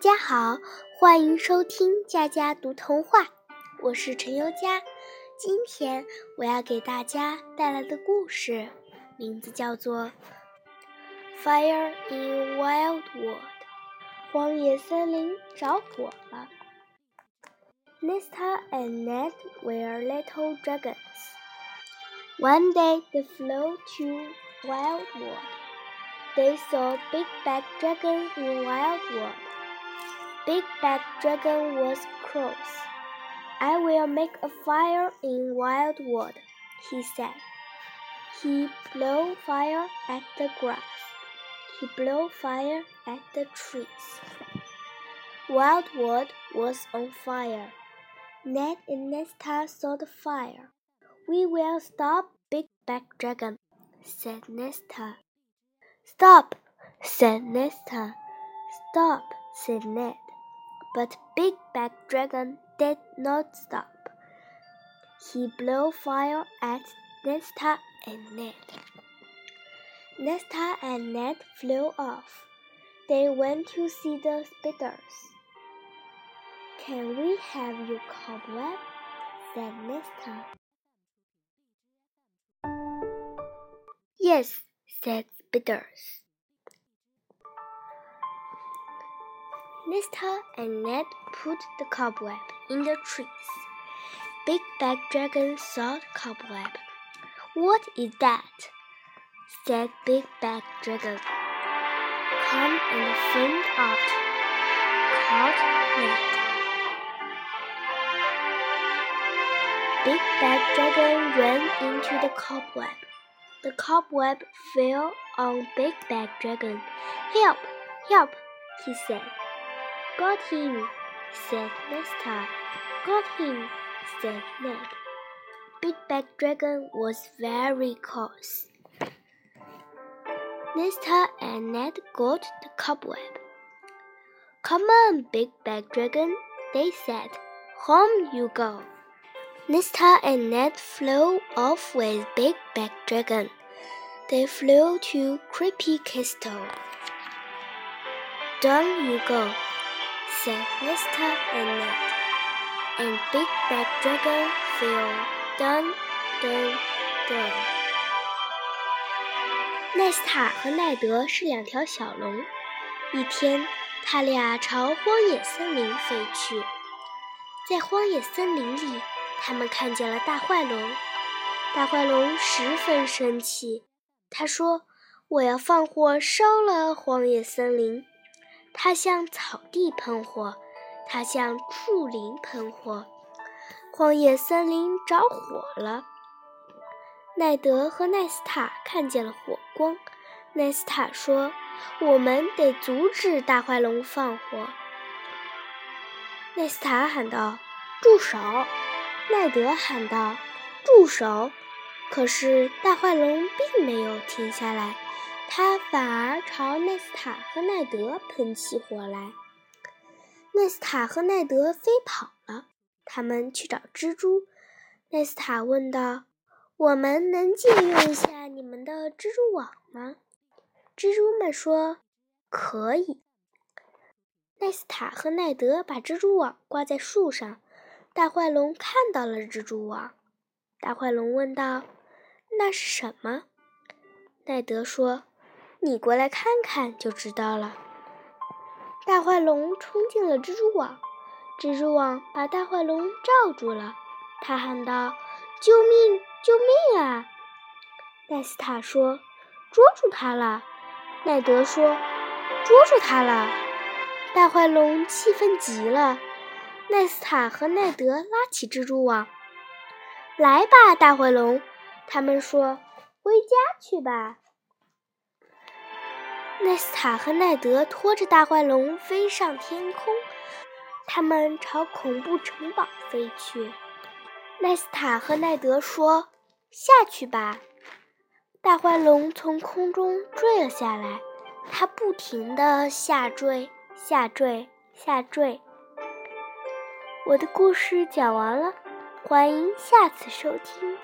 大家好，欢迎收听佳佳读童话，我是陈优佳。今天我要给大家带来的故事名字叫做《Fire in Wild World》。荒野森林着火了。Nesta and Ned were little dragons. One day they flew to Wild World. They saw Big Bad Dragon in Wild World. Big Bad Dragon was cross. I will make a fire in Wild World, he said. He blew fire at the grass. He blew fire at the trees. Wild World was on fire. Ned and Nesta saw the fire. We will stop Big Bad Dragon, said Nesta. Stop, said Nesta. Stop, said Ned. But Big Bad Dragon did not stop. He blew fire at Nesta and Ned. Nesta and Ned flew off. They went to see the spiders. Can we have your cobweb? said Nesta. Yes, said Spiders. Nesta and Ned put the cobweb in the trees. Big Bad Dragon saw the cobweb. What is that? said Big Bad Dragon. Come and find out, called Ned. Big Bad Dragon ran into the cobweb. The cobweb fell on Big Bad Dragon. Help! Help! he said. Got him, said Nesta. Got him, said Ned. Big Bad Dragon was very cross. Nesta and Ned got the cobweb. Come on, Big Bad Dragon, they said. Home you go. Nesta and Ned flew off with Big Bad Dragon. They flew to Creepy Castle. Down you go, said Nesta and Ned. And Big Bad Dragon fell down, down, down. 奈斯塔和奈德是两条小龙。一天，他俩朝荒野森林飞去。在荒野森林里，他们看见了大坏龙，大坏龙十分生气。他说：“我要放火烧了荒野森林。”他向草地喷火，他向树林喷火，荒野森林着火了。奈德和奈斯塔看见了火光。奈斯塔说：“我们得阻止大坏龙放火。”奈斯塔喊道：“住手！”奈德喊道：“住手！”可是大坏龙并没有停下来，他反而朝奈斯塔和奈德喷起火来。奈斯塔和奈德飞跑了，他们去找蜘蛛。奈斯塔问道：“我们能借用一下你们的蜘蛛网吗？”蜘蛛们说：“可以。”奈斯塔和奈德把蜘蛛网挂在树上。大坏龙看到了蜘蛛网，大坏龙问道：“那是什么？”奈德说：“你过来看看就知道了。”大坏龙冲进了蜘蛛网，蜘蛛网把大坏龙罩住了。他喊道：“救命！救命啊！”奈斯塔说：“捉住他了。”奈德说：“捉住他了。”大坏龙气愤极了。奈斯塔和奈德拉起蜘蛛网，来吧，大坏龙！他们说：“回家去吧。”奈斯塔和奈德拖着大坏龙飞上天空，他们朝恐怖城堡飞去。奈斯塔和奈德说：“下去吧。”大坏龙从空中坠了下来，它不停地下坠、下坠、下坠。我的故事讲完了，欢迎下次收听。